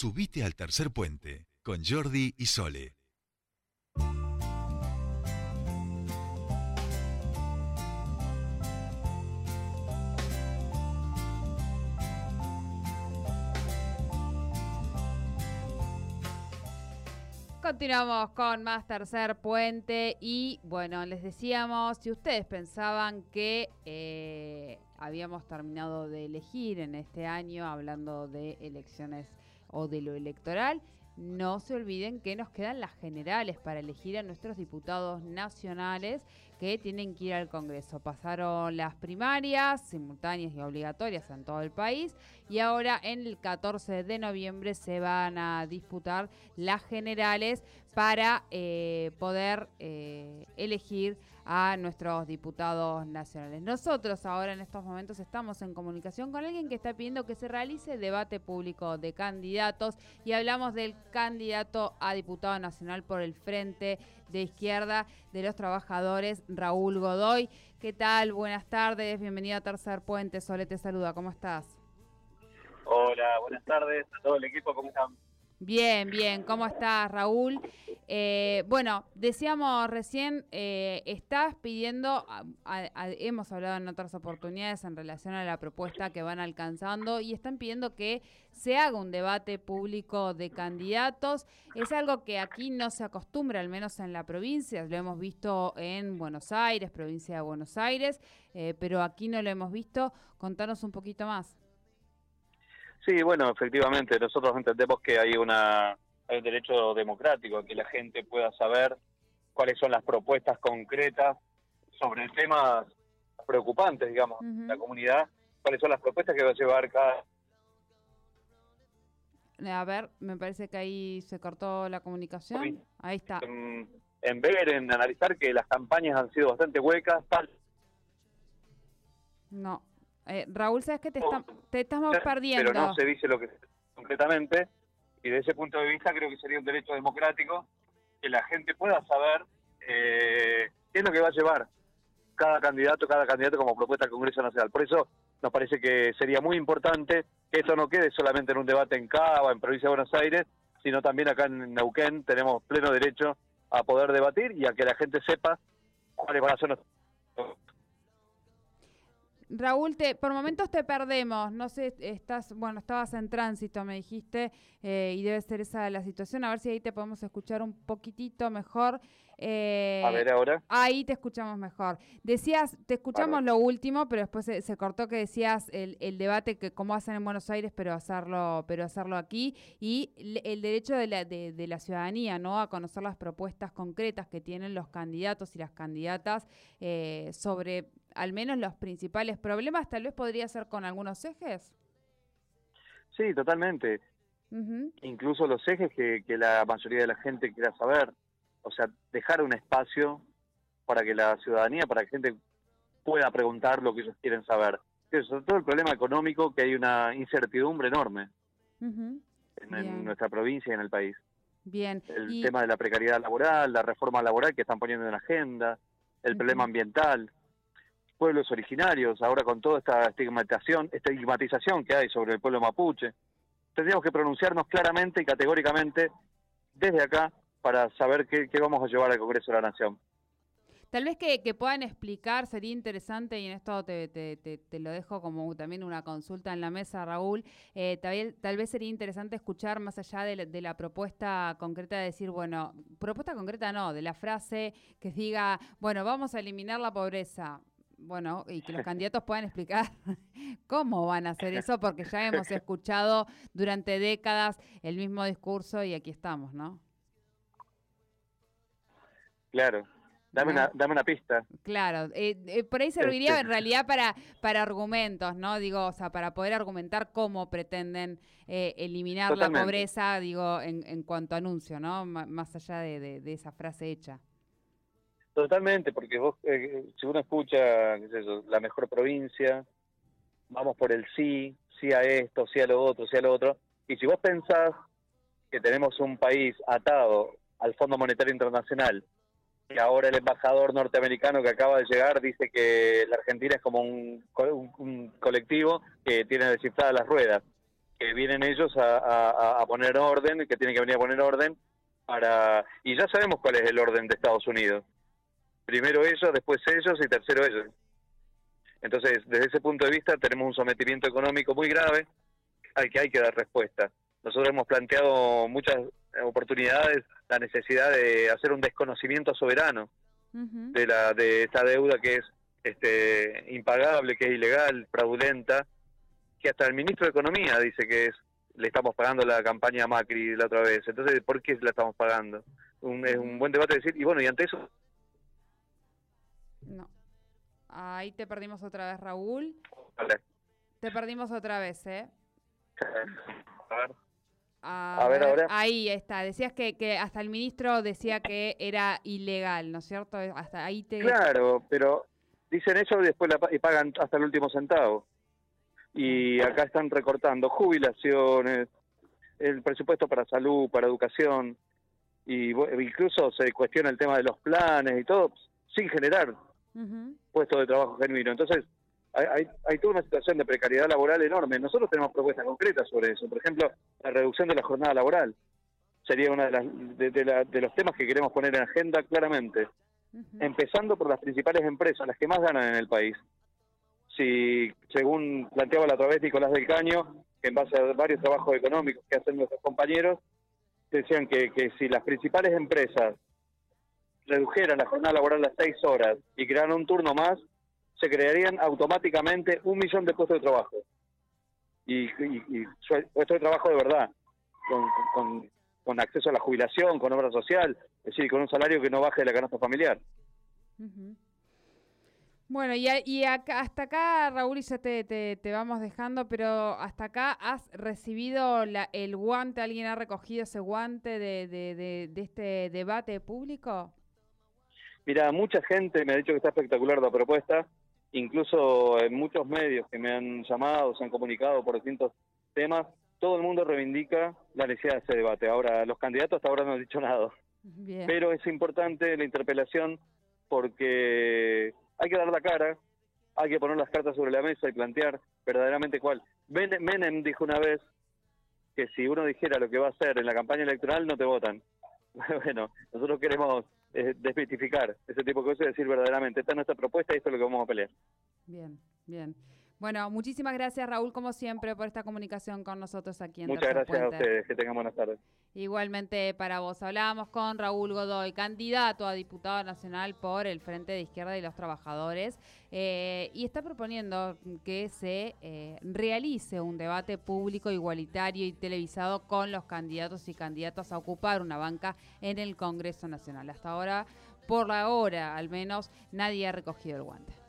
Subite al tercer puente con Jordi y Sole. Continuamos con más tercer puente y bueno, les decíamos, si ustedes pensaban que eh, habíamos terminado de elegir en este año, hablando de elecciones o de lo electoral, no se olviden que nos quedan las generales para elegir a nuestros diputados nacionales que tienen que ir al Congreso. Pasaron las primarias simultáneas y obligatorias en todo el país y ahora en el 14 de noviembre se van a disputar las generales para eh, poder eh, elegir a nuestros diputados nacionales. Nosotros ahora en estos momentos estamos en comunicación con alguien que está pidiendo que se realice debate público de candidatos y hablamos del candidato a diputado nacional por el Frente de Izquierda de los Trabajadores, Raúl Godoy. ¿Qué tal? Buenas tardes, bienvenido a Tercer Puente. Sole te saluda, ¿cómo estás? Hola, buenas tardes a todo el equipo, ¿cómo están? Bien, bien. ¿Cómo estás, Raúl? Eh, bueno, decíamos recién, eh, estás pidiendo, hemos hablado en otras oportunidades en relación a la propuesta que van alcanzando y están pidiendo que se haga un debate público de candidatos. Es algo que aquí no se acostumbra, al menos en la provincia. Lo hemos visto en Buenos Aires, provincia de Buenos Aires, eh, pero aquí no lo hemos visto. Contanos un poquito más. Sí, bueno, efectivamente, nosotros entendemos que hay una hay un derecho democrático a que la gente pueda saber cuáles son las propuestas concretas sobre temas preocupantes, digamos, de la comunidad, cuáles son las propuestas que va a llevar cada a ver, me parece que ahí se cortó la comunicación. Ahí está. En, en, ver, en analizar que las campañas han sido bastante huecas, tal. No, eh, Raúl, ¿sabes que te, te estamos perdiendo? Pero no se dice lo que concretamente, y de ese punto de vista creo que sería un derecho democrático que la gente pueda saber eh, qué es lo que va a llevar cada candidato, cada candidato como propuesta al Congreso Nacional. Por eso nos parece que sería muy importante que esto no quede solamente en un debate en Cava, en Provincia de Buenos Aires, sino también acá en Neuquén tenemos pleno derecho a poder debatir y a que la gente sepa cuáles van a ser nuestros Raúl, te, por momentos te perdemos. No sé, estás, bueno, estabas en tránsito, me dijiste, eh, y debe ser esa la situación. A ver si ahí te podemos escuchar un poquitito mejor. Eh, a ver ahora. Ahí te escuchamos mejor. Decías, te escuchamos lo último, pero después se, cortó que decías el, el, debate que cómo hacen en Buenos Aires, pero hacerlo, pero hacerlo aquí y el derecho de la, de, la ciudadanía, ¿no? A conocer las propuestas concretas que tienen los candidatos y las candidatas eh, sobre al menos los principales problemas, tal vez podría ser con algunos ejes. Sí, totalmente. Incluso los ejes que, que la mayoría de la gente quiera saber. O sea, dejar un espacio para que la ciudadanía, para que la gente pueda preguntar lo que ellos quieren saber. Sobre todo el problema económico, que hay una incertidumbre enorme en, nuestra provincia y en el país. Bien. El tema de la precariedad laboral, la reforma laboral que están poniendo en la agenda, el problema ambiental pueblos originarios, ahora con toda esta estigmatización, estigmatización que hay sobre el pueblo mapuche. Tendríamos que pronunciarnos claramente y categóricamente desde acá para saber qué, vamos a llevar al Congreso de la Nación. Tal vez que, puedan explicar, sería interesante, y en esto te, te, lo dejo como también una consulta en la mesa, Raúl, eh, tal, vez sería interesante escuchar más allá de la, propuesta concreta de decir, bueno, propuesta concreta no, de la frase que diga, bueno, vamos a eliminar la pobreza bueno, y que los candidatos puedan explicar cómo van a hacer eso, porque ya hemos escuchado durante décadas el mismo discurso y aquí estamos, ¿no? Claro, dame, una, dame una pista. Claro, eh, eh, por ahí serviría este. en realidad para, para argumentos, ¿no? Digo, o sea, para poder argumentar cómo pretenden eh, eliminar la pobreza, digo, en, en cuanto a anuncio, ¿no? más allá de esa frase hecha. Totalmente, porque vos, eh, si uno escucha, qué sé yo, la mejor provincia, vamos por el sí, sí a esto, sí a lo otro, sí a lo otro, y si vos pensás que tenemos un país atado al Fondo Monetario Internacional, y ahora el embajador norteamericano que acaba de llegar dice que la Argentina es como un, un colectivo que tiene descifradas las ruedas. que vienen ellos a, a poner orden, que tienen que venir a poner orden para y ya sabemos cuál es el orden de Estados Unidos. Primero ellos, después ellos y tercero ellos. Entonces, desde ese punto de vista tenemos un sometimiento económico muy grave al que hay que dar respuesta. Nosotros hemos planteado muchas oportunidades la necesidad de hacer un desconocimiento soberano de la de esta deuda que es este impagable, que es ilegal, fraudulenta, que hasta el ministro de Economía dice que es le estamos pagando la campaña Macri la otra vez. Entonces, ¿por qué la estamos pagando? Un, es un buen debate decir, y bueno, y ante eso... Ahí te perdimos otra vez, Raúl. Te perdimos otra vez, ¿eh? A ver. A, ver, ahora. Ahí está. Decías que, que hasta el ministro decía que era ilegal, ¿no es cierto? Hasta ahí te... Claro, pero dicen eso y después la, y pagan hasta el último centavo. Y acá están recortando jubilaciones, el presupuesto para salud, para educación, y incluso se cuestiona el tema de los planes y todo, sin generar puestos de trabajo genuino. Entonces, hay, hay, toda una situación de precariedad laboral enorme. Nosotros tenemos propuestas concretas sobre eso. Por ejemplo, la reducción de la jornada laboral sería uno de, las, de, los temas que queremos poner en agenda claramente. Empezando por las principales empresas, las que más ganan en el país. Si, según planteaba la otra vez Nicolás del Caño, que en base a varios trabajos económicos que hacen nuestros compañeros, decían que, que si las principales empresas redujeran la jornada laboral a seis horas y crearan un turno más, se crearían automáticamente un millón de puestos de trabajo. Y, y, puestos de trabajo de verdad, con, con, acceso a la jubilación, con obra social, es decir, con un salario que no baje de la canasta familiar. Bueno, y, y acá, hasta acá, Raúl, y ya te, te, vamos dejando, pero hasta acá has recibido la, el guante, ¿alguien ha recogido ese guante de, de este debate público? Mira, mucha gente me ha dicho que está espectacular la propuesta, incluso en muchos medios que me han llamado, se han comunicado por distintos temas, todo el mundo reivindica la necesidad de ese debate. Ahora, los candidatos hasta ahora no han dicho nada. Pero es importante la interpelación porque hay que dar la cara, hay que poner las cartas sobre la mesa y plantear verdaderamente cuál. Menem dijo una vez que si uno dijera lo que va a hacer en la campaña electoral no te votan. bueno, nosotros queremos eh, desmitificar ese tipo de cosas y decir verdaderamente, esta es nuestra propuesta y esto es lo que vamos a pelear. Bien, bien. Bueno, muchísimas gracias Raúl, como siempre, por esta comunicación con nosotros aquí en Muchas gracias a ustedes, que tengan buenas tardes. Igualmente para vos. Hablábamos con Raúl Godoy, candidato a diputado nacional por el Frente de Izquierda y los Trabajadores, eh, y está proponiendo que se eh, realice un debate público igualitario y televisado con los candidatos y candidatas a ocupar una banca en el Congreso Nacional. Hasta ahora, por la hora al menos, nadie ha recogido el guante.